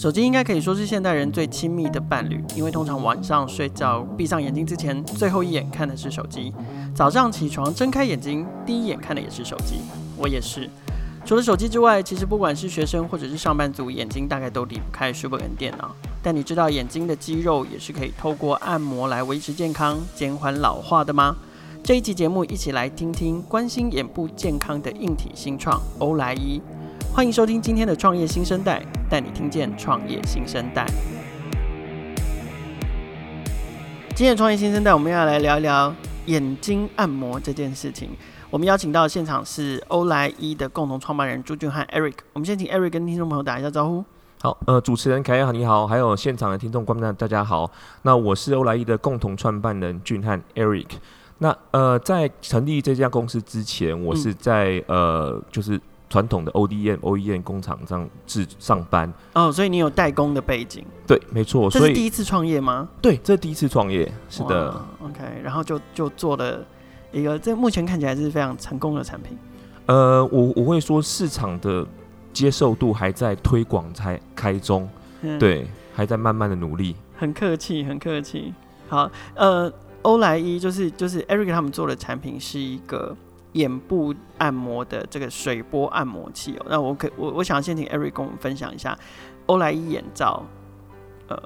手机应该可以说是现代人最亲密的伴侣，因为通常晚上睡觉闭上眼睛之前，最后一眼看的是手机；早上起床睁开眼睛，第一眼看的也是手机。我也是。除了手机之外，其实不管是学生或者是上班族，眼睛大概都离不开书本跟电脑。但你知道眼睛的肌肉也是可以透过按摩来维持健康、减缓老化的吗？这一期节目一起来听听关心眼部健康的硬体新创欧莱伊。欢迎收听今天的创业新生代，带你听见创业新生代。今天的创业新生代，我们要来聊一聊眼睛按摩这件事情。我们邀请到现场是欧莱伊的共同创办人朱俊翰 Eric。我们先请 Eric 跟听众朋友打一下招呼。好，呃，主持人凯恩你好，还有现场的听众观众大家好。那我是欧莱伊的共同创办人俊翰 Eric。那呃，在成立这家公司之前，我是在、呃，就是传统的 ODM、OEM 工厂上制上班。哦，所以你有代工的背景？对，没错。所以第一次创业吗？对，这是第一次创业。是的。OK，然后就就做了。一个这目前看起来是非常成功的产品。呃，我我会说市场的接受度还在推广才开中，嗯，对，还在慢慢的努力。很客气，很客气。好，呃，欧莱伊就是就是 Eric 他们做的产品是一个眼部按摩的这个水波按摩器哦。那我可我我想先请 Eric 跟我们分享一下欧莱伊眼罩，呃，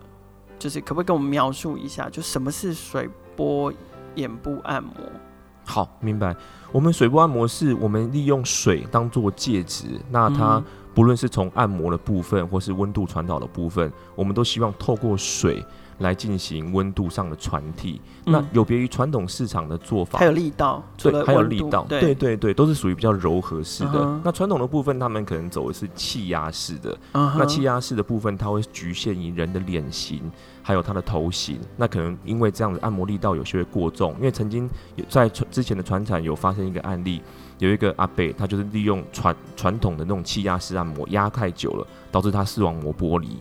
就是可不可以跟我们描述一下，就什么是水波眼部按摩？好，明白。我们水波按摩是我们利用水当做介质，那它不论是从按摩的部分，或是温度传导的部分，我们都希望透过水来进行温度上的传递。嗯、那有别于传统市场的做法，还有力道，对，还有力道，对对对，对，都是属于比较柔和式的。Uh -huh. 那传统的部分，他们可能走的是气压式的。Uh -huh. 那气压式的部分，它会局限于人的脸型。还有他的头型，那可能因为这样子按摩力道有些会过重，因为曾经有在之前的传产有发生一个案例，有一个阿贝，他就是利用传传统的那种气压式按摩压太久了，导致他视网膜剥离，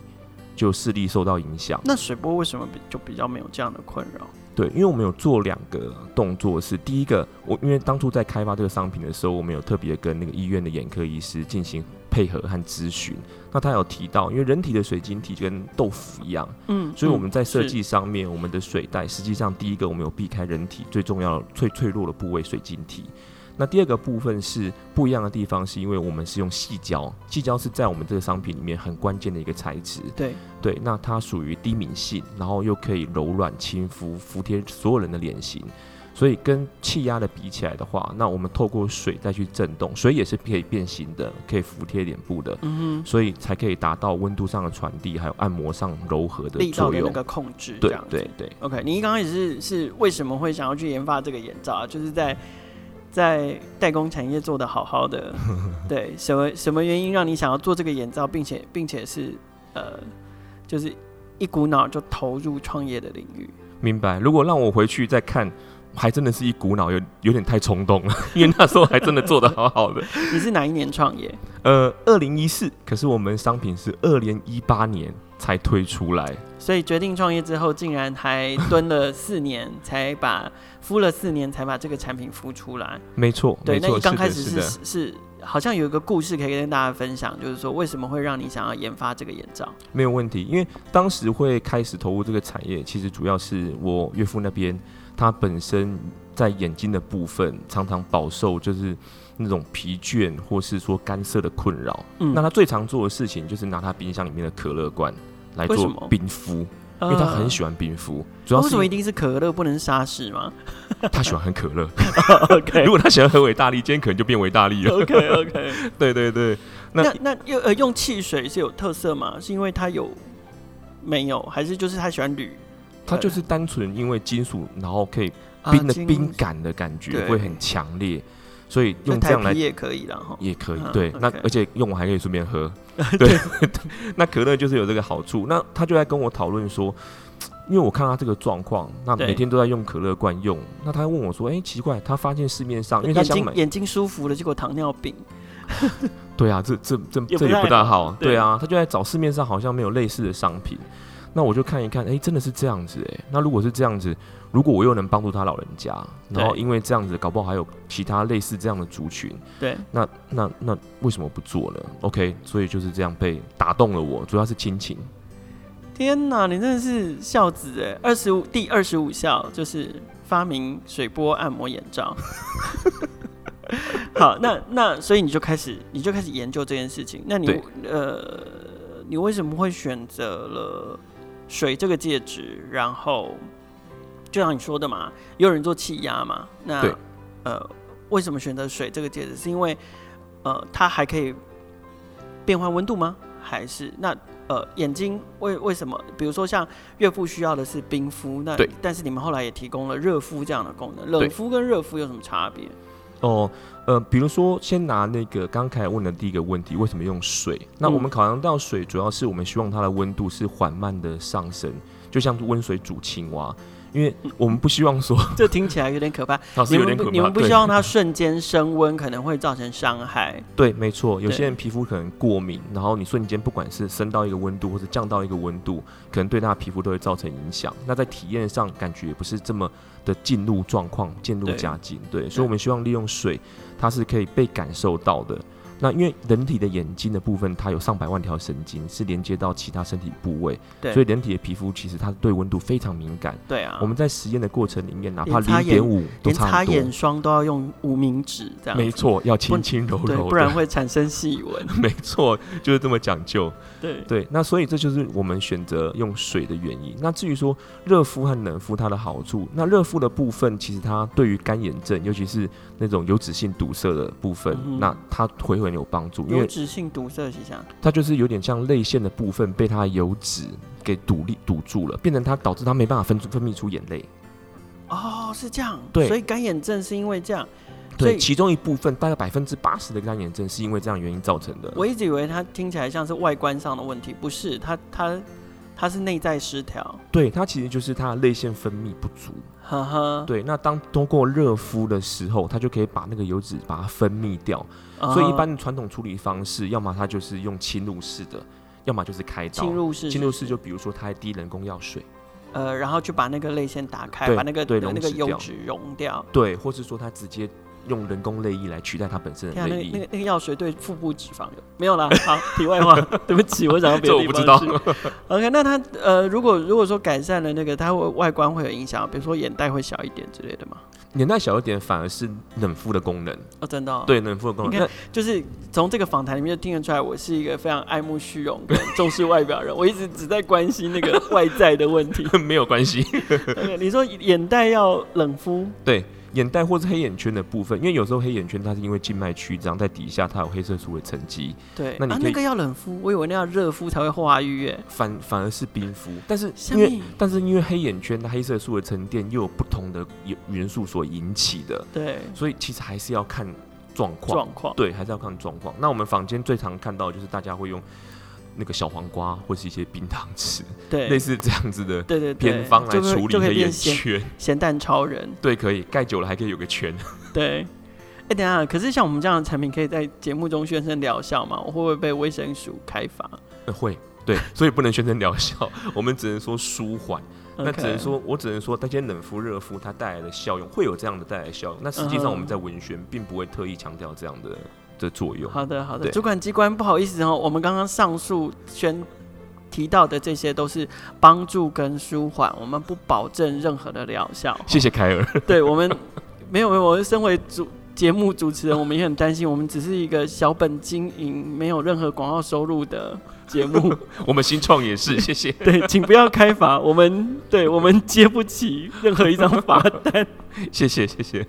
就视力受到影响。那水波为什么比就比较没有这样的困扰？对，因为我们有做两个动作，是第一个，我因为当初在开发这个商品的时候，我们有特别跟那个医院的眼科医师进行。配合和咨询，那他有提到，因为人体的水晶体就跟豆腐一样，嗯，所以我们在设计上面，我们的水袋实际上第一个我们有避开人体最重要的、最脆弱的部位水晶体。那第二个部分是不一样的地方，是因为我们是用细胶，细胶是在我们这个商品里面很关键的一个材质。对对，那它属于低敏性，然后又可以柔软亲肤，服贴所有人的脸型。所以跟气压的比起来的话，那我们透过水再去震动，水也是可以变形的，可以服贴脸部的，嗯哼，所以才可以达到温度上的传递，还有按摩上柔和的作用，力道的那个控制，对对对。OK，你刚刚也是是为什么会想要去研发这个眼罩啊？就是在在代工产业做的好好的，对，什么什么原因让你想要做这个眼罩，并且并且是呃，就是一股脑就投入创业的领域？明白。如果让我回去再看。还真的是一股脑，有有点太冲动了，因为那时候还真的做的好好的。你是哪一年创业？呃，二零一四，可是我们商品是二零一八年才推出来。所以决定创业之后，竟然还蹲了四年，才把敷了四年才把这个产品敷出来。没错，对，那你刚开始是，是好像有一个故事可以跟大家分享，就是说为什么会让你想要研发这个眼罩？没有问题，因为当时会开始投入这个产业，其实主要是我岳父那边。他本身在眼睛的部分常常饱受就是那种疲倦或是说干涩的困扰。嗯，那他最常做的事情就是拿他冰箱里面的可乐罐来做冰敷，因为他很喜欢冰敷。主要是为什么一定是可乐不能沙士吗？他喜欢喝可乐。OK，如果他喜欢喝维大利，今天可能就变维大利了。OK OK，对对对。那那，那用呃用汽水是有特色吗？是因为他有没有？还是就是他喜欢铝？它就是单纯因为金属，然后可以冰的冰感的感觉会很强烈，所以用这样来也可以，然后也可以对。那而且用完还可以顺便喝，对。那可乐就是有这个好处。那他就在跟我讨论说，因为我看他这个状况，那每天都在用可乐罐用，那他问我说：“哎，奇怪，他发现市面上，因为他想买眼睛舒服了，结果糖尿病。”对啊，这这这这也不大好。对啊，他就在找市面上好像没有类似的商品。那我就看一看，哎、欸，真的是这样子哎、欸。那如果是这样子，如果我又能帮助他老人家，然后因为这样子，搞不好还有其他类似这样的族群，对，那那那为什么不做呢？OK，所以就是这样被打动了我，主要是亲情。天哪，你真的是孝子哎！二十五第二十五孝就是发明水波按摩眼罩。好，那那所以你就开始你就开始研究这件事情。那你呃，你为什么会选择了水这个介质？然后就像你说的嘛，也有人做气压嘛。那呃，为什么选择水这个介质？是因为呃，它还可以变换温度吗？还是那？呃，眼睛为为什么？比如说像岳父需要的是冰敷，那但是你们后来也提供了热敷这样的功能。冷敷跟热敷有什么差别？哦，呃，比如说先拿那个刚才问的第一个问题，为什么用水？那我们考量到水，主要是我们希望它的温度是缓慢的上升，就像温水煮青蛙。因为我们不希望说，这听起来有点可怕。老师有点可怕，你们不希望它瞬间升温，可能会造成伤害。对，没错。有些人皮肤可能过敏，然后你瞬间不管是升到一个温度，或者降到一个温度，可能对他的皮肤都会造成影响。那在体验上，感觉也不是这么的进入状况，渐入佳境。对，所以我们希望利用水，它是可以被感受到的。那因为人体的眼睛的部分，它有上百万条神经，是连接到其他身体部位，对，所以人体的皮肤其实它对温度非常敏感。对啊，我们在实验的过程里面，哪怕零点五都差不多，连擦眼霜都要用无名指这样。没错，要轻轻柔柔，不然会产生细纹。没错，就是这么讲究。对对，那所以这就是我们选择用水的原因。那至于说热敷和冷敷它的好处，那热敷的部分其实它对于干眼症，尤其是那种油脂性堵塞的部分，嗯、那它会很有帮助，因为油脂性堵塞是啥？它就是有点像泪腺的部分被它的油脂给堵力堵住了，变成它导致它没办法分分泌出眼泪。哦，是这样。对，所以干眼症是因为这样。对，其中一部分大概百分之八十的干眼症是因为这样原因造成的。我一直以为它听起来像是外观上的问题，不是，它它它是内在失调。对，它其实就是它的泪腺分泌不足。呵呵。对，那当通过热敷的时候，它就可以把那个油脂把它分泌掉。所以一般的传统处理方式，要么它就是用侵入式的，要么就是开刀。侵入式，侵入式就比如说它滴人工药水，呃，然后就把那个泪腺打开，把那个那个油脂溶掉。对，或是说它直接。用人工泪液来取代它本身的泪液。那个那个药水对腹部脂肪有没有啦？好，题外话，对不起，我想要别的地方。这我不知道。OK，那它呃，如果如果说改善了那个，它会外观会有影响，比如说眼袋会小一点之类的吗？眼袋小一点反而是冷敷的功能哦，真的、哦。对，冷敷的功能。你看，就是从这个访谈里面就听得出来，我是一个非常爱慕虚荣、重视外表人。我一直只在关心那个外在的问题，没有关系。你说眼袋要冷敷？对。眼袋或是黑眼圈的部分，因为有时候黑眼圈它是因为静脉曲张，在底下它有黑色素的沉积。对，那你、啊、那个要冷敷，我以为那要热敷才会化瘀诶。反反而是冰敷，但是因为但是因为黑眼圈它黑色素的沉淀又有不同的元素所引起的，对，所以其实还是要看状况。状况对，还是要看状况。那我们坊间最常看到的就是大家会用。那个小黄瓜或是一些冰糖吃，对，类似这样子的对对偏方来处理黑眼圈。咸蛋超人，对，可以盖久了还可以有个圈。对，哎、欸，等下，可是像我们这样的产品，可以在节目中宣称疗效吗？我会不会被卫生署开罚？呃，会，对，所以不能宣称疗效，我们只能说舒缓。那只能说，我只能说，那些冷敷、热敷它带来的效用会有这样的带来的效用。那实际上我们在文宣并不会特意强调这样的。的作用。好的，好的。主管机关，不好意思哦，我们刚刚上述宣提到的这些都是帮助跟舒缓，我们不保证任何的疗效。谢谢凯尔。对我们没有没有，我身为主节目主持人，我们也很担心，我们只是一个小本经营，没有任何广告收入的节目。我们新创也是，谢谢。对，请不要开罚，我们对我们接不起任何一张罚单。谢谢，谢谢。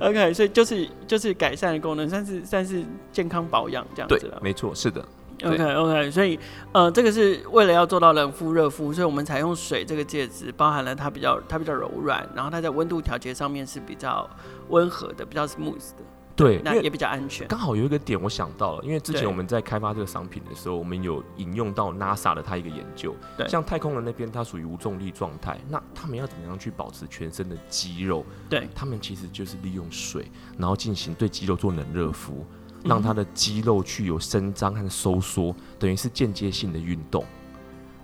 OK，所以就是就是改善的功能，算是算是健康保养这样子了。没错，是的。OK OK，所以呃，这个是为了要做到冷敷热敷，所以我们采用水这个介质，包含了它比较它比较柔软，然后它在温度调节上面是比较温和的，比较 smooth 的。对，那也比较安全。刚好有一个点我想到了，因为之前我们在开发这个商品的时候，我们有引用到 NASA 的它一个研究。对，像太空人那边，它属于无重力状态，那他们要怎么样去保持全身的肌肉？对，他们其实就是利用水，然后进行对肌肉做冷热敷，让他的肌肉去有伸张和收缩，等于是间接性的运动。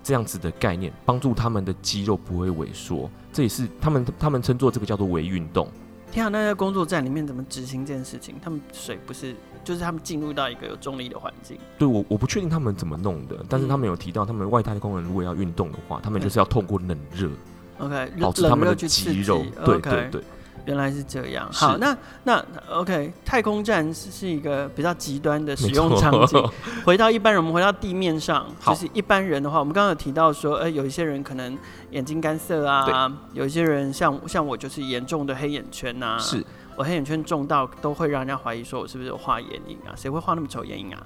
这样子的概念，帮助他们的肌肉不会萎缩。这也是他们他们称作这个叫做微运动。天啊，那在工作站里面怎么执行这件事情？他们水不是，就是他们进入到一个有重力的环境。对，我我不确定他们怎么弄的，但是他们有提到，他们外太空人如果要运动的话，他们就是要透过冷热，OK，保持他们的肌肉。对对对。原来是这样。好，那那 OK，太空站是是一个比较极端的使用场景。回到一般人，我们回到地面上，就是一般人的话，我们刚刚有提到说，呃，有一些人可能眼睛干涩啊，有一些人像像我就是严重的黑眼圈呐，是我黑眼圈重到都会让人家怀疑说我是不是有画眼影啊？谁会画那么丑眼影啊？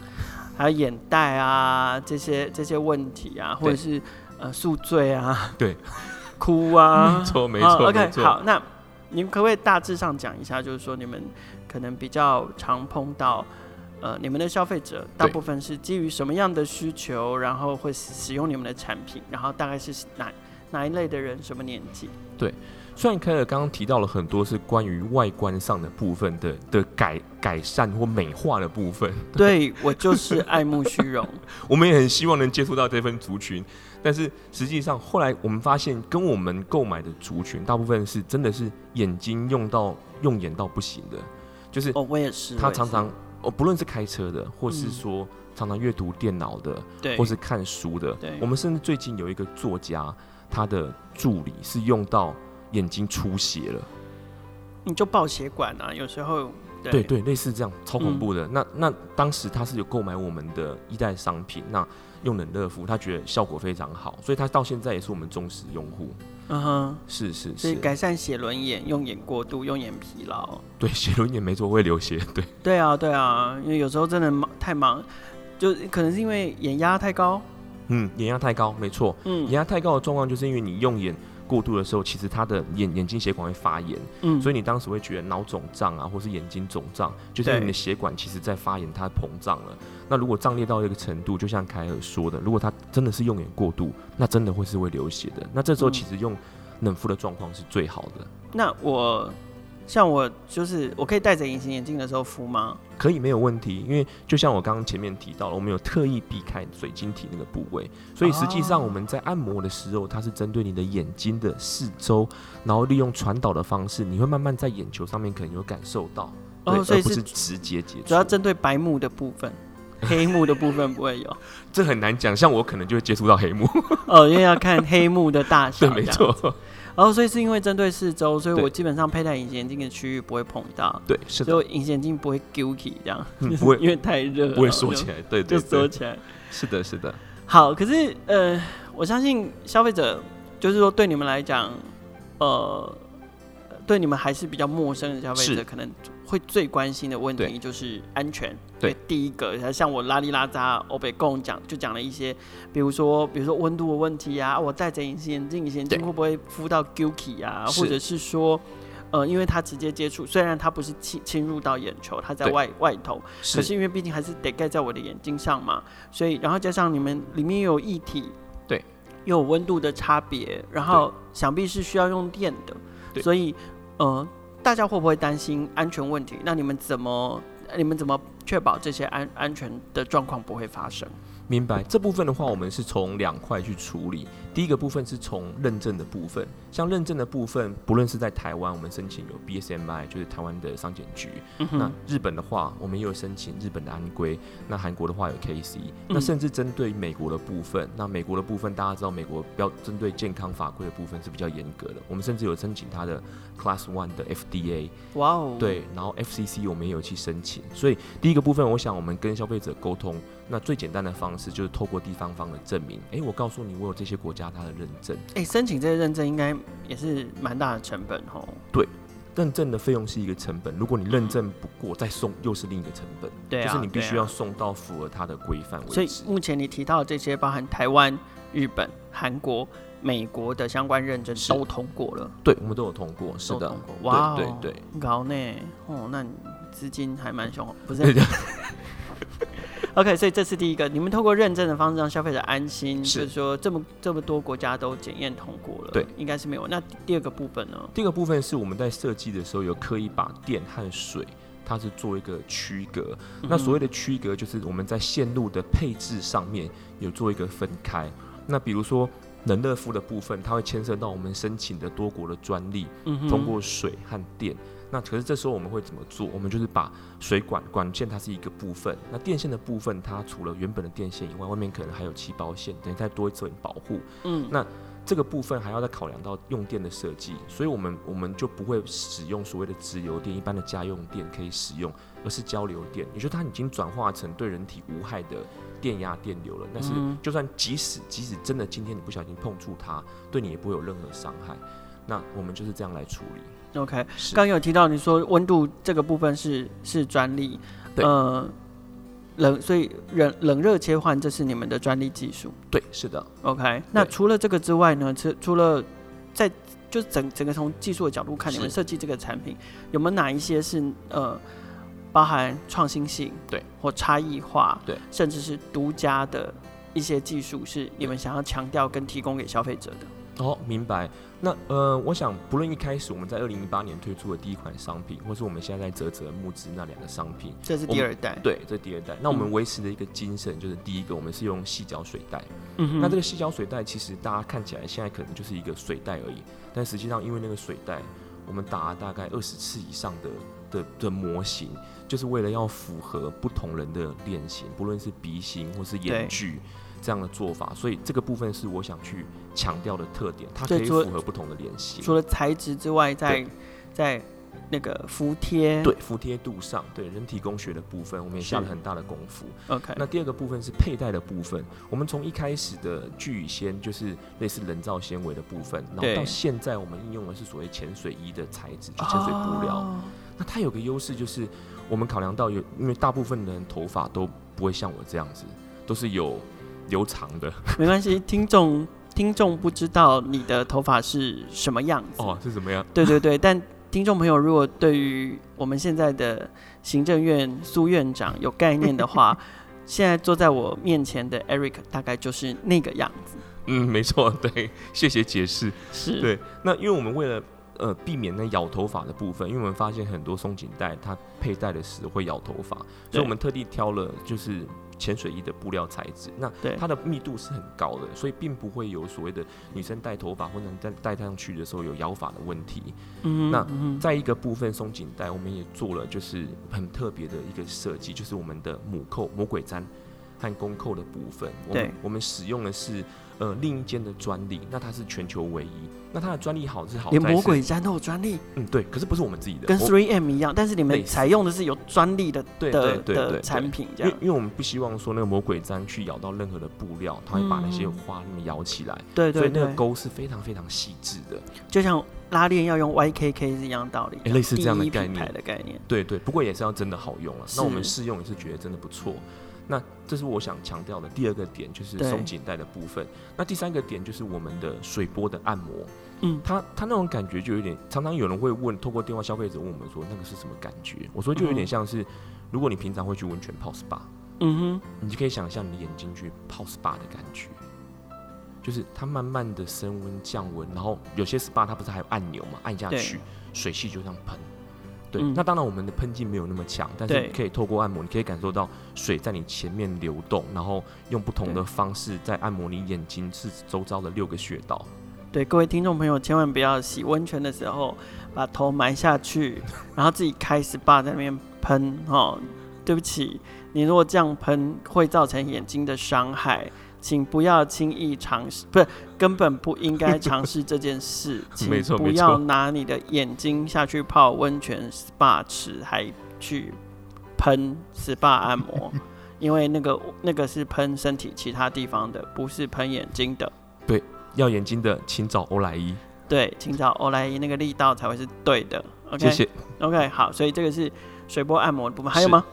还有眼袋啊这些这些问题啊，或者是呃宿醉啊，对，哭啊，没 错没错。OK，好，那。你们可不可以大致上讲一下，就是说你们可能比较常碰到，呃，你们的消费者大部分是基于什么样的需求，然后会使用你们的产品，然后大概是哪哪一类的人，什么年纪？对，虽然凯尔刚刚提到了很多是关于外观上的部分的的改改善或美化的部分，对，对我就是爱慕虚荣，我们也很希望能接触到这份族群。但是实际上，后来我们发现，跟我们购买的族群大部分是真的是眼睛用到用眼到不行的，就是哦，我也是，他常常哦，不论是开车的，或是说常常阅读电脑的，对，或是看书的，对，我们甚至最近有一个作家，他的助理是用到眼睛出血了，你就爆血管啊，有时候。对。对，类似这样超恐怖的。嗯、那那当时他是有购买我们的一代商品，那用冷热敷，他觉得效果非常好，所以他到现在也是我们忠实用户。嗯哼，是是是。所以改善写轮眼、用眼过度、用眼疲劳。对，写轮眼没错，会流血。对。对啊，对啊，因为有时候真的忙太忙，就可能是因为眼压太高。嗯，眼压太高，没错。嗯，眼压太高的状况就是因为你用眼。过度的时候，其实他的眼眼睛血管会发炎，嗯，所以你当时会觉得脑肿胀啊，或是眼睛肿胀，就是你的血管其实在发炎，它膨胀了。那如果胀裂到一个程度，就像凯尔说的，如果他真的是用眼过度，那真的会是会流血的。那这时候其实用冷敷的状况是最好的。那我。像我就是我可以戴着隐形眼镜的时候敷吗？可以，没有问题。因为就像我刚刚前面提到了，我们有特意避开水晶体那个部位，所以实际上我们在按摩的时候，它是针对你的眼睛的四周，然后利用传导的方式，你会慢慢在眼球上面可能有感受到，哦，所以不是直接接触。主要针对白目的部分，黑幕的部分不会有。这很难讲，像我可能就会接触到黑幕。哦，因为要看黑幕的大小。对，没错。然后，所以是因为针对四周，所以我基本上佩戴隐形眼镜的区域不会碰到。对，是的。所以隐形眼镜不会 guilty 这样，嗯、不会，因为太热，不会缩起来。对对，对，就缩起来。是的，是的。好，可是呃，我相信消费者就是说，对你们来讲，呃，对你们还是比较陌生的消费者，可能。会最关心的问题就是安全。对，对第一个，像我拉里拉扎欧北共讲，就讲了一些，比如说，比如说温度的问题啊，我戴着隐形眼镜，隐形眼镜会不会敷到 guilty 啊？或者是说，呃，因为它直接接触，虽然它不是侵侵入到眼球，它在外外头，可是因为毕竟还是得盖在我的眼睛上嘛，所以然后加上你们里面又有液体，对，又有温度的差别，然后想必是需要用电的，所以，呃。大家会不会担心安全问题？那你们怎么你们怎么确保这些安安全的状况不会发生？明白这部分的话，我们是从两块去处理。第一个部分是从认证的部分，像认证的部分，不论是在台湾，我们申请有 BSMI，就是台湾的商检局。嗯、那日本的话，我们也有申请日本的安规。那韩国的话有 KC、嗯。那甚至针对美国的部分，那美国的部分，大家知道美国标针对健康法规的部分是比较严格的。我们甚至有申请它的 Class One 的 FDA。哇哦。对，然后 FCC 我们也有去申请。所以第一个部分，我想我们跟消费者沟通。那最简单的方式就是透过地方方的证明。哎、欸，我告诉你，我有这些国家它的认证。哎、欸，申请这些认证应该也是蛮大的成本哦。对，认证的费用是一个成本。如果你认证不过，再送又是另一个成本。对、啊，就是你必须要送到符合它的规范为止。所以目前你提到的这些，包含台湾、日本、韩国、美国的相关认证都通过了。对，我们都有通过。是的。哇，对对对，高呢？哦，那你资金还蛮雄厚，不是？OK，所以这是第一个，你们透过认证的方式让消费者安心，是就是说这么这么多国家都检验通过了，对，应该是没有。那第二个部分呢？第二个部分是我们在设计的时候有刻意把电和水，它是做一个区隔。嗯、那所谓的区隔，就是我们在线路的配置上面有做一个分开。那比如说冷热敷的部分，它会牵涉到我们申请的多国的专利，嗯，通过水和电。那可是这时候我们会怎么做？我们就是把水管管线它是一个部分，那电线的部分它除了原本的电线以外，外面可能还有气包线，等于再多一层保护。嗯，那这个部分还要再考量到用电的设计，所以我们我们就不会使用所谓的直流电，一般的家用电可以使用，而是交流电，也就是它已经转化成对人体无害的电压电流了。但是就算即使即使真的今天你不小心碰触它，对你也不会有任何伤害。那我们就是这样来处理。OK，刚有提到你说温度这个部分是是专利，对，呃，冷，所以冷冷热切换这是你们的专利技术，对，是的。OK，那除了这个之外呢？除除了在就整整个从技术的角度看，你们设计这个产品有没有哪一些是呃包含创新性，对，或差异化，对，甚至是独家的一些技术是你们想要强调跟提供给消费者的？哦，明白。那呃，我想不论一开始我们在二零一八年推出的第一款商品，或是我们现在在泽泽募资那两个商品，这是第二代。对，这是第二代。那我们维持的一个精神就是，第一个我们是用细胶水袋。嗯，那这个细胶水袋其实大家看起来现在可能就是一个水袋而已，但实际上因为那个水袋，我们打了大概二十次以上的的的模型，就是为了要符合不同人的脸型，不论是鼻型或是眼距。这样的做法，所以这个部分是我想去强调的特点，它可以符合不同的脸型。除了材质之外，在在那个服帖，对服帖度上，对人体工学的部分，我们也下了很大的功夫。OK，那第二个部分是佩戴的部分，我们从一开始的聚乙纤，就是类似人造纤维的部分，然后到现在我们应用的是所谓潜水衣的材质，就潜水布料。Oh. 那它有个优势就是，我们考量到有，因为大部分的人头发都不会像我这样子，都是有。留长的没关系，听众听众不知道你的头发是什么样子哦，是什么样？对对对，但听众朋友如果对于我们现在的行政院苏院长有概念的话，现在坐在我面前的 Eric 大概就是那个样子。嗯，没错，对，谢谢解释。是对，那因为我们为了呃避免那咬头发的部分，因为我们发现很多松紧带它佩戴的时候会咬头发，所以我们特地挑了就是。潜水衣的布料材质，那它的密度是很高的，所以并不会有所谓的女生戴头发或者戴戴上去的时候有摇发的问题。嗯，那在一个部分松紧带，我们也做了就是很特别的一个设计，就是我们的母扣魔鬼毡和公扣的部分。对，我们使用的是。呃，另一间的专利，那它是全球唯一。那它的专利好是好，连魔鬼毡都有专利。嗯，对，可是不是我们自己的，跟 Three M 一样，但是你们采用的是有专利的对对对的产品。因为因为我们不希望说那个魔鬼毡去咬到任何的布料，它会把那些花那么咬起来。对对，所以那个钩是非常非常细致的，就像拉链要用 YKK 是一样道理，类似这样的概念的概念。对对，不过也是要真的好用了。那我们试用也是觉得真的不错。那这是我想强调的第二个点，就是松紧带的部分。那第三个点就是我们的水波的按摩。嗯，它它那种感觉就有点，常常有人会问，透过电话消费者问我们说，那个是什么感觉？我说就有点像是，如果你平常会去温泉泡 SPA，嗯哼，你就可以想象你的眼睛去泡 SPA 的感觉，就是它慢慢的升温降温，然后有些 SPA 它不是还有按钮嘛，按下去水汽就这样喷。对，那当然我们的喷剂没有那么强，但是可以透过按摩，你可以感受到水在你前面流动，然后用不同的方式在按摩你眼睛是周遭的六个穴道。对，各位听众朋友，千万不要洗温泉的时候把头埋下去，然后自己开 SPA 在那边喷哦。对不起，你如果这样喷会造成眼睛的伤害。请不要轻易尝试，不是根本不应该尝试这件事。请不要拿你的眼睛下去泡温泉 SPA 池，还去喷 SPA 按摩，因为那个那个是喷身体其他地方的，不是喷眼睛的。对，要眼睛的请找欧莱伊。对，请找欧莱伊，那个力道才会是对的。OK，谢谢。OK，好，所以这个是水波按摩的部分，还有吗？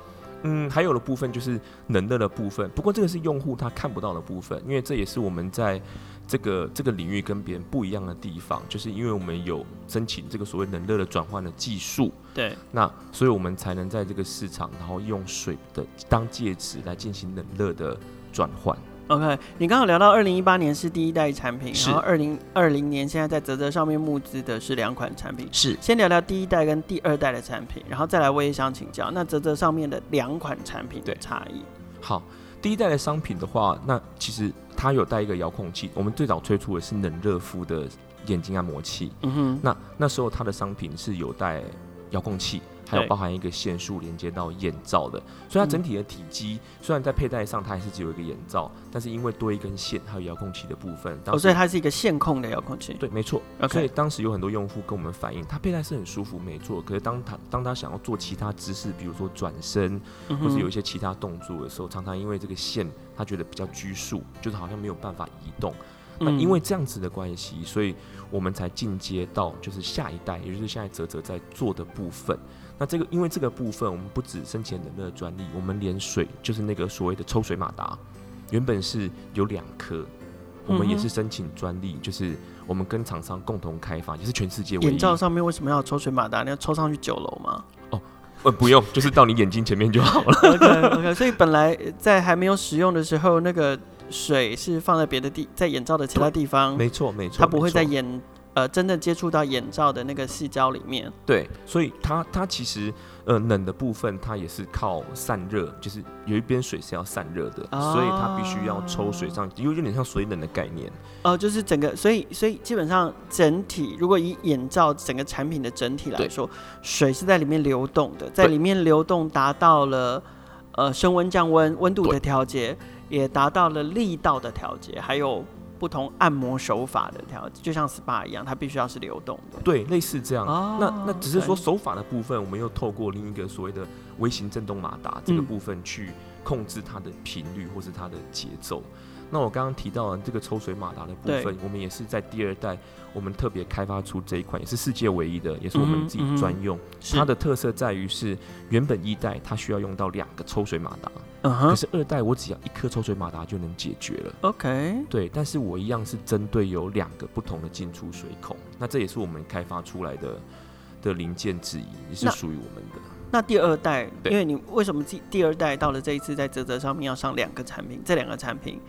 嗯，还有的部分就是冷热的部分，不过这个是用户他看不到的部分，因为这也是我们在这个这个领域跟别人不一样的地方，就是因为我们有申请这个所谓冷热的转换的技术，对，那所以我们才能在这个市场，然后用水的当介质来进行冷热的转换。OK，你刚好聊到二零一八年是第一代产品，然后二零二零年现在在泽泽上面募资的是两款产品。是，先聊聊第一代跟第二代的产品，然后再来我也想请教，那泽泽上面的两款产品的差异。好，第一代的商品的话，那其实它它有带一个遥控器。我们最早推出的是冷热敷的眼睛按摩器。嗯哼，那那时候它的商品是有带遥控器。还有包含一个线束连接到眼罩的，所以它整体的体积虽然在佩戴上它还是只有一个眼罩，但是因为多一根线，还有遥控器的部分，哦，所以它是一个线控的遥控器。对，没错。所以当时有很多用户跟我们反映，它佩戴是很舒服，没错。可是当他当他想要做其他姿势，比如说转身，或是有一些其他动作的时候，常常因为这个线他觉得比较拘束，就是好像没有办法移动。那因为这样子的关系，所以我们才进阶到就是下一代，也就是现在泽泽在做的部分。那这个，因为这个部分，我们不止申请冷热专利，我们连水就是那个所谓的抽水马达，原本是有两颗，我们也是申请专利，就是我们跟厂商共同开发，也是全世界唯一。眼罩上面为什么要抽水马达？你要抽上去九楼吗？哦，呃，不用，就是到你眼睛前面就好了。OK OK，所以本来在还没有使用的时候，那个水是放在别的地，在眼罩的其他地方。没错没错，它不会在眼。呃，真的接触到眼罩的那个细胶里面，对，所以它它其实呃冷的部分，它也是靠散热，就是有一边水是要散热的，哦，所以它必须要抽水上，因为有点像水冷的概念。哦，呃，就是整个，所以所以基本上整体，如果以眼罩整个产品的整体来说，水是在里面流动的，在里面流动达到了呃升温降温温度的调节，也达到了力道的调节，还有。不同按摩手法的调节，就像 SPA 一样，它必须要是流动的。对，类似这样。哦、那那只是说手法的部分，我们又透过另一个所谓的微型振动马达这个部分去控制它的频率或是它的节奏。嗯那我刚刚提到的这个抽水马达的部分，我们也是在第二代，我们特别开发出这一款，也是世界唯一的，也是我们自己专用。嗯嗯、它的特色在于是，原本一代它需要用到两个抽水马达，嗯，可是二代我只要一颗抽水马达就能解决了。OK，对，但是我一样是针对有两个不同的进出水孔，那这也是我们开发出来的的零件之一，也是属于我们的。那第二代，因为你为什么第第二代到了这一次在泽泽上面要上两个产品？这两个产品。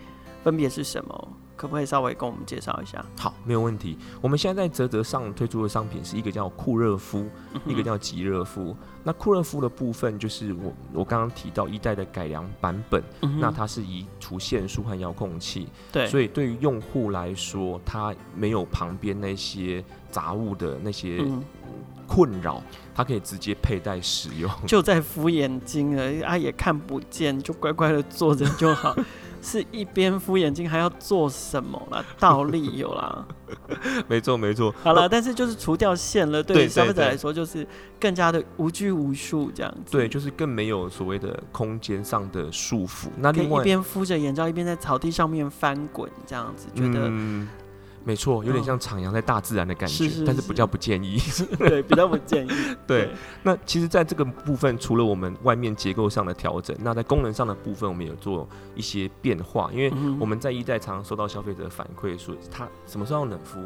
分别是什么？可不可以稍微跟我们介绍一下？好，没有问题。我们现在在泽泽上推出的商品是一个叫酷热敷，嗯、一个叫极热敷。那酷热敷的部分就是我我刚刚提到一代的改良版本，嗯、那它是以除线束和遥控器，对，所以对于用户来说，它没有旁边那些杂物的那些困扰，它可以直接佩戴使用，就在敷眼睛而已，啊也看不见，就乖乖的坐着就好。是一边敷眼睛还要做什么啦？倒立有啦，没错没错。好了，但是就是除掉线了，对消费者来说就是更加的无拘无束这样子。对，就是更没有所谓的空间上的束缚。那另外一边敷着眼罩，一边在草地上面翻滚这样子，觉得。嗯没错，有点像徜徉在大自然的感觉，是是是，但是比较不建议。对，比较不建议。对，对，那其实在这个部分，除了我们外面结构上的调整，那在功能上的部分，我们有做一些变化。因为我们在一代常常收到消费者的反馈，说他什么时候要冷敷，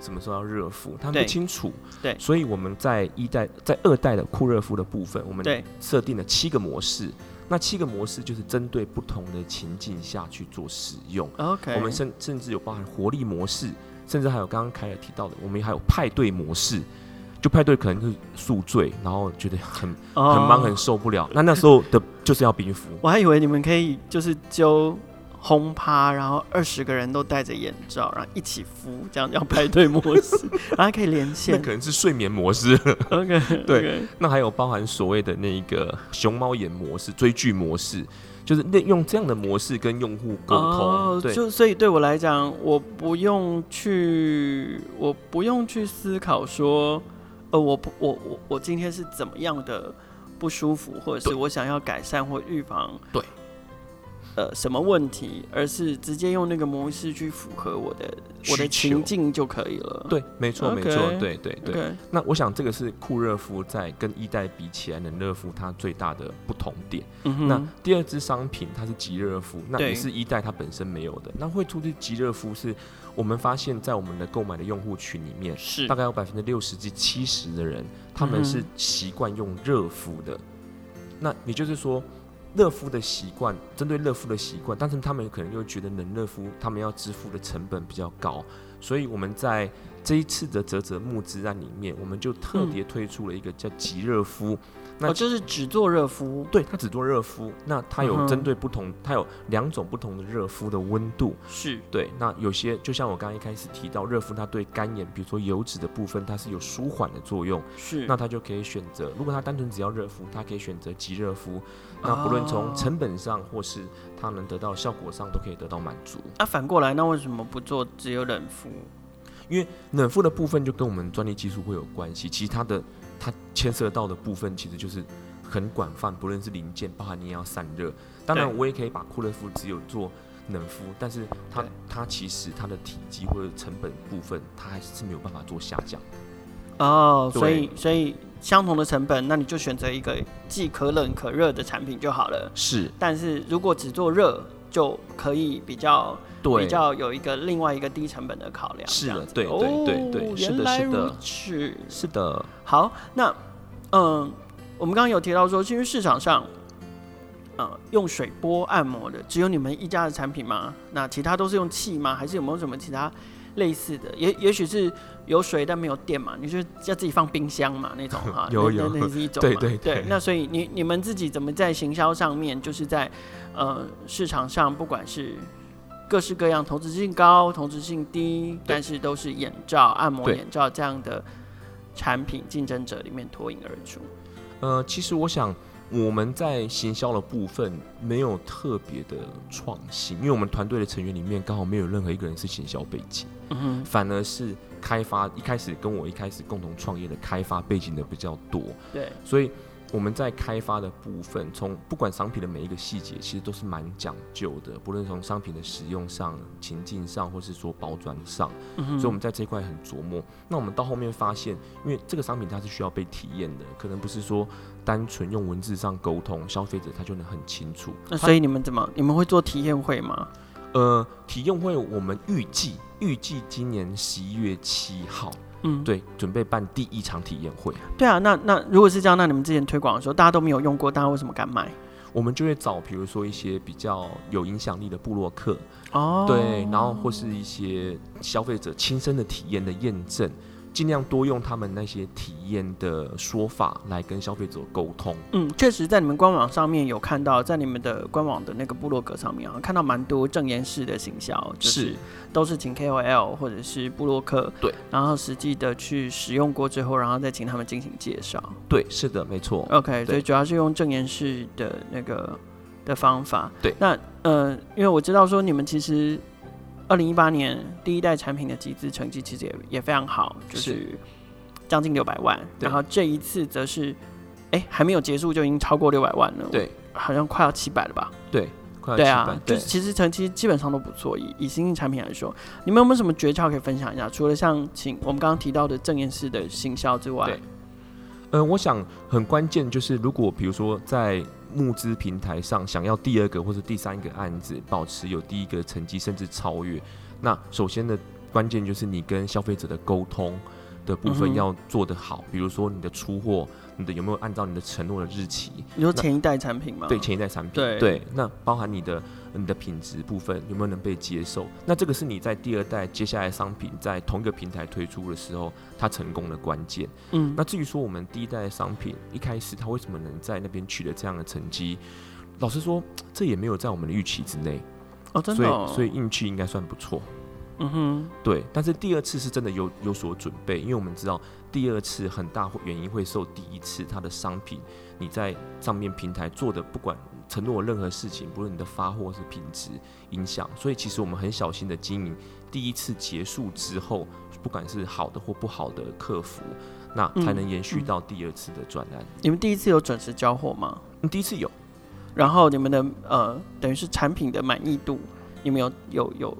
什么时候要热敷，他不清楚。对，所以我们在一代、在二代的酷热敷的部分，我们设定了七个模式。那七个模式就是针对不同的情境下去做使用。OK，我们甚甚至有包含活力模式，甚至还有刚刚凯尔提到的，我们还有派对模式。就派对可能是宿醉，然后觉得很很忙很受不了。那那时候的就是要冰敷。我还以为你们可以就是揪。轰趴，然后二十个人都戴着眼罩，然后一起敷，这样叫派对模式，然后可以连线。那可能是睡眠模式。OK，对。那还有包含所谓的那个熊猫眼模式、追剧模式，就是那用这样的模式跟用户沟通。Oh, 对，就所以对我来讲，我不用去，我不用去思考说，呃，我不，我我我今天是怎么样的不舒服，或者是我想要改善或预防。对。呃，什么问题？而是直接用那个模式去符合我的我的情境就可以了。对，没错，没错，对对对。那我想这个是酷热敷在跟一代比起来，冷热敷它最大的不同点。嗯、那第二支商品它是极热敷，那也是一代它本身没有的。那会出去极热敷是我们发现，在我们的购买的用户群里面，是大概有百分之六十至七十的人，他们是习惯用热敷的。嗯、那也就是说。热敷的习惯，针对热敷的习惯，但是他们可能又觉得冷热敷，他们要支付的成本比较高，所以我们在这一次的泽泽募资案里面，我们就特别推出了一个叫极热敷。嗯那、哦、就是只做热敷，对，它只做热敷。那它有针对不同，嗯、它有两种不同的热敷的温度，是对。那有些就像我刚刚一开始提到，热敷它对干眼，比如说油脂的部分，它是有舒缓的作用，是。那它就可以选择，如果它单纯只要热敷，它可以选择极热敷。那不论从成本上或是它能得到效果上，都可以得到满足。那、啊、反过来，那为什么不做只有冷敷？因为冷敷的部分就跟我们专利技术会有关系，其实它的。它牵涉到的部分其实就是很广泛，不论是零件，包含你也要散热。当然，我也可以把酷热敷只有做冷敷，但是它它其实它的体积或者成本部分，它还是没有办法做下降。哦，所以所以相同的成本，那你就选择一个既可冷可热的产品就好了。是，但是如果只做热，就可以比较对比较有一个另外一个低成本的考量。是的，对对对对，是的，是的，是是的。好，那嗯，我们刚刚有提到说，其实市场上，呃，用水波按摩的只有你们一家的产品吗？那其他都是用气吗？还是有没有什么其他类似的？也也许是有水但没有电嘛？你就要自己放冰箱嘛？那种 哈，有有，那是一种对对对，对。那所以你你们自己怎么在行销上面，就是在呃市场上，不管是各式各样，同质性高、同质性低，但是都是眼罩、按摩眼罩这样的。产品竞争者里面脱颖而出。呃，其实我想我们在行销的部分没有特别的创新，因为我们团队的成员里面刚好没有任何一个人是行销背景，反而是开发一开始跟我一开始共同创业的开发背景的比较多，对，所以。我们在开发的部分，从不管商品的每一个细节，其实都是蛮讲究的。不论从商品的使用上、情境上，或是说包装上，嗯，所以我们在这一块很琢磨。那我们到后面发现，因为这个商品它是需要被体验的，可能不是说单纯用文字上沟通，消费者他就能很清楚。那所以你们怎么？你们会做体验会吗？呃，体验会我们预计预计今年十一月七号。嗯，对，准备办第一场体验会。对啊，那那如果是这样，那你们之前推广的时候，大家都没有用过，大家为什么敢买？我们就会找，比如说一些比较有影响力的部落客，哦，对，然后或是一些消费者亲身的体验的验证。尽量多用他们那些体验的说法来跟消费者沟通。嗯，确实，在你们官网上面有看到，在你们的官网的那个部落格上面啊，看到蛮多证言式的行销，就是都是请 KOL 或者是部落客，对，然后实际的去使用过之后，然后再请他们进行介绍。对，是的，没错。OK，所以主要是用证言式的那个的方法。对，那呃，因为我知道说你们其实。二零一八年第一代产品的集资成绩其实也也非常好，就是将近六百万。然后这一次则是，哎、欸，还没有结束就已经超过六百万了。对，好像快要七百了吧？对，快。对啊，就是其实成绩基本上都不错。以以新兴产品来说，你们有没有什么诀窍可以分享一下？除了像请我们刚刚提到的正验式的行销之外，嗯，呃，我想很关键就是，如果比如说在募资平台上想要第二个或者第三个案子，保持有第一个成绩甚至超越，那首先的关键就是你跟消费者的沟通的部分要做得好，嗯，比如说你的出货。你的有没有按照你的承诺的日期？你说前一代产品吗？对，前一代产品。对，对，那包含你的你的品质部分有没有能被接受？那这个是你在第二代接下来商品在同一个平台推出的时候，它成功的关键。嗯，那至于说我们第一代的商品一开始它为什么能在那边取得这样的成绩？老实说，这也没有在我们的预期之内。哦，真的哦？所以所以运气应该算不错。嗯哼，对。但是第二次是真的有有所准备，因为我们知道。第二次很大原因会受第一次它的商品，你在上面平台做的不管承诺任何事情，不论你的发货是品质影响，所以其实我们很小心的经营。第一次结束之后，不管是好的或不好的客服，那才能延续到第二次的转案。你们第一次有准时交货吗？嗯，第一次有。然后你们的呃，等于是产品的满意度，你们有有有。有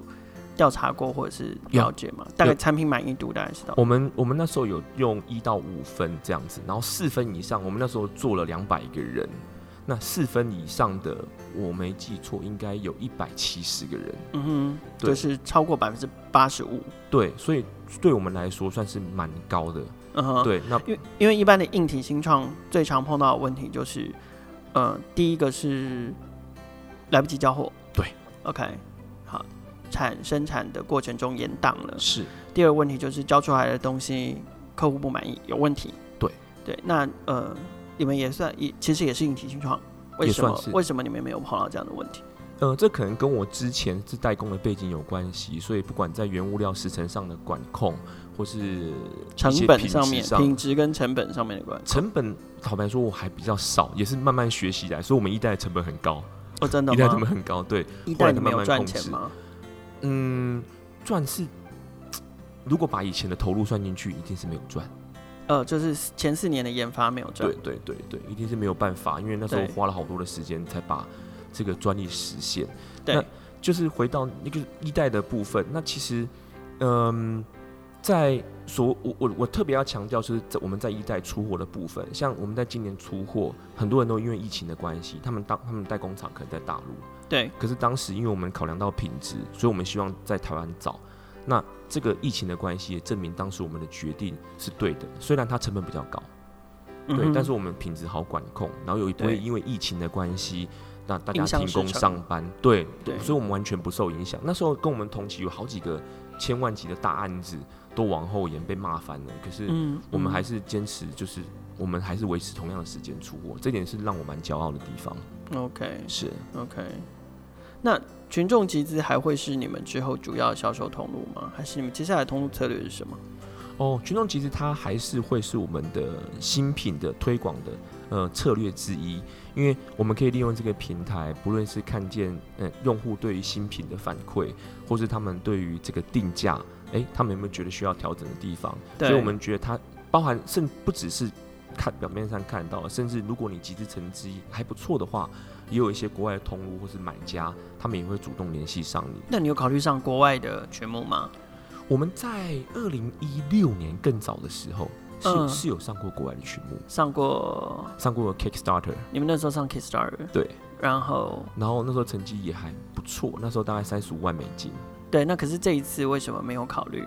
调查过或者是了解吗？大概产品满意度大概是多少？我们我们那时候有用一到五分这样子，然后四分以上，我们那时候做了两百个人，那四分以上的我没记错，应该有一百七十个人。嗯哼，对，就是超过百分之八十五。对，所以对我们来说算是蛮高的。嗯哼，对，那因为因为一般的硬体新创最常碰到的问题就是，呃，第一个是来不及交货。对，OK 好。产生产的过程中延宕了。是。第二个问题就是交出来的东西客户不满意，有问题。对对，那呃，你们也算也其实也是硬体新创，为什么为什么你们没有碰到这样的问题？呃，这可能跟我之前是代工的背景有关系，所以不管在原物料时程上的管控，或是成本上面、品质跟成本上面的关系。成本坦白说我还比较少，也是慢慢学习来，所以我们一代的成本很高。哦，真的？一代成本很高，对。一代你没有赚钱吗？嗯，赚是，如果把以前的投入算进去，一定是没有赚。呃，就是前四年的研发没有赚。对对对对，一定是没有办法，因为那时候花了好多的时间才把。这个专利实现，对，那就是回到那个一代的部分。那其实，嗯，在所我我我特别要强调，就是在我们在一代出货的部分，像我们在今年出货，很多人都因为疫情的关系，他们当他们代工厂可能在大陆，对。可是当时因为我们考量到品质，所以我们希望在台湾找。那这个疫情的关系也证明当时我们的决定是对的，虽然它成本比较高，对，嗯、但是我们品质好管控，然后有不会因为疫情的关系。那大家停工上班，对对，所以我们完全不受影响。那时候跟我们同期有好几个千万级的大案子都往后延，被骂翻了。可是我们还是坚持，就是我们还是维持同样的时间出货，这点是让我蛮骄傲的地方。OK，是 OK。那群众集资还会是你们之后主要销售通路吗？还是你们接下来通路策略是什么？哦，群众集资它还是会是我们的新品的推广的呃策略之一。因为我们可以利用这个平台，不论是看见呃用户对于新品的反馈，或是他们对于这个定价，哎、欸，他们有没有觉得需要调整的地方？所以我们觉得它包含，甚至不只是看表面上看到，甚至如果你集资成绩还不错的话，也有一些国外的通路或是买家，他们也会主动联系上你。那你有考虑上国外的群募吗？我们在二零一六年更早的时候。是、嗯、是有上过国外的曲目，上过上过 Kickstarter。你们那时候上 Kickstarter？对，然后然后那时候成绩也还不错，那时候大概三十五万美金。对，那可是这一次为什么没有考虑？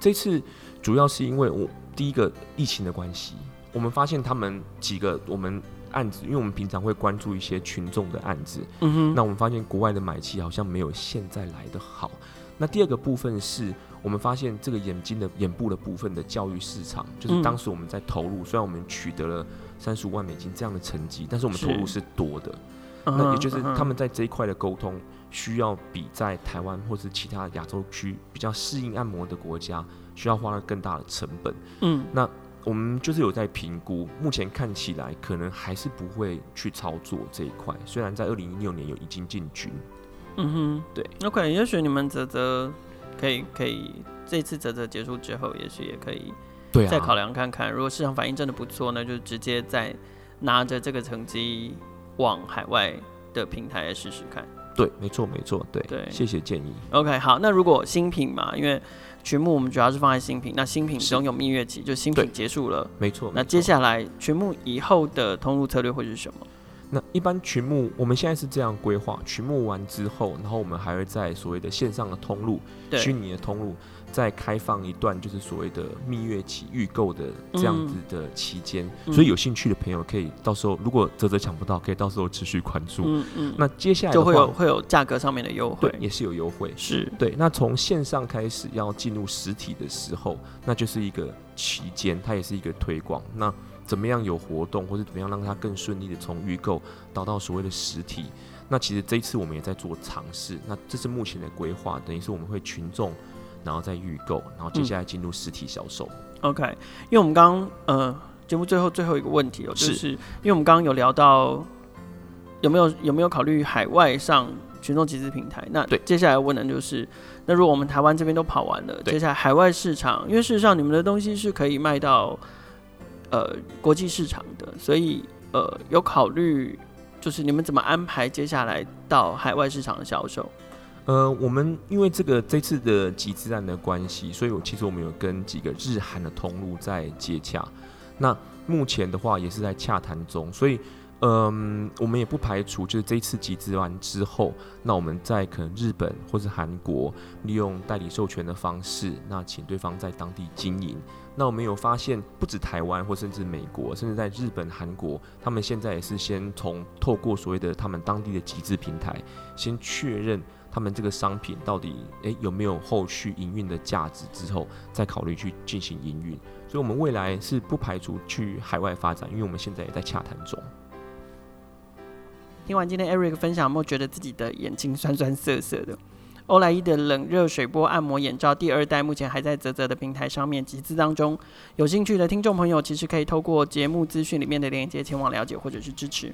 这次主要是因为我第一个疫情的关系，我们发现他们几个我们案子，因为我们平常会关注一些群众的案子，嗯哼，那我们发现国外的买气好像没有现在来的好。那第二个部分是。我们发现这个眼睛的眼部的部分的教育市场，就是当时我们在投入，嗯、虽然我们取得了三十五万美金这样的成绩，但是我们投入是多的。那也就是他们在这一块的沟通，需要比在台湾或是其他亚洲区比较适应按摩的国家，需要花了更大的成本。嗯，那我们就是有在评估，目前看起来可能还是不会去操作这一块。虽然在二零一六年有已经进军。嗯哼，对。OK，也许你们泽泽。可以可以，这次泽泽结束之后，也许也可以再考量看看。如果市场反应真的不错，那就直接再拿着这个成绩往海外的平台来试试看。对，没错没错，对对，谢谢建议。OK，好，那如果新品嘛，因为群募我们主要是放在新品，那新品总有蜜月期，就新品结束了，没错。那接下来群募以后的通路策略会是什么？那一般群募，我们现在是这样规划：群募完之后，然后我们还会在所谓的线上的通路、虚拟的通路，再开放一段就是所谓的蜜月期预购的这样子的期间。嗯、所以有兴趣的朋友可以到时候，如果泽泽抢不到，可以到时候持续关注。嗯嗯。那接下来就会有会有价格上面的优惠，对，也是有优惠。是对。那从线上开始要进入实体的时候，那就是一个期间，它也是一个推广。那怎么样有活动，或者怎么样让它更顺利的从预购导到所谓的实体？那其实这一次我们也在做尝试。那这是目前的规划，等于是我们会群众，然后再预购，然后接下来进入实体销售。嗯、OK，因为我们刚刚呃节目最后最后一个问题哦，就是因为我们刚刚有聊到有没有有没有考虑海外上群众集资平台？那接下来问的就是，那如果我们台湾这边都跑完了，接下来海外市场，因为事实上你们的东西是可以卖到。呃，国际市场的，所以呃，有考虑就是你们怎么安排接下来到海外市场的销售？呃，我们因为这个这次的集资案的关系，所以我其实我们有跟几个日韩的通路在接洽，那目前的话也是在洽谈中，所以。嗯，我们也不排除，就是这次集资完之后，那我们在可能日本或是韩国，利用代理授权的方式，那请对方在当地经营。那我们有发现，不止台湾或甚至美国，甚至在日本、韩国，他们现在也是先从透过所谓的他们当地的集资平台，先确认他们这个商品到底诶有没有后续营运的价值之后，再考虑去进行营运。所以，我们未来是不排除去海外发展，因为我们现在也在洽谈中。听完今天 Eric 分享，有没有觉得自己的眼睛酸酸涩涩的？欧莱伊的冷热水波按摩眼罩第二代目前还在泽泽的平台上面集资当中，有兴趣的听众朋友其实可以透过节目资讯里面的链接前往了解或者是支持。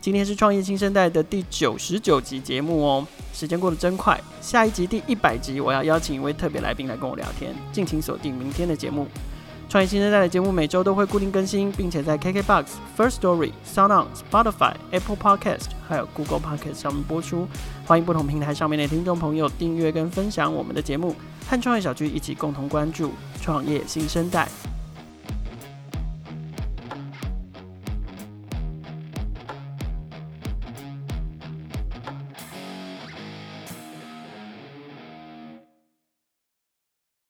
今天是创业新生代的第九十九集节目哦，时间过得真快，下一集第一百集我要邀请一位特别来宾来跟我聊天，敬请锁定明天的节目。创业新生代的节目每周都会固定更新，并且在 KKBOX、First Story、SoundOn、Spotify、Apple Podcast 还有 Google Podcast 上面播出。欢迎不同平台上面的听众朋友订阅跟分享我们的节目，和创业小聚一起共同关注创业新生代。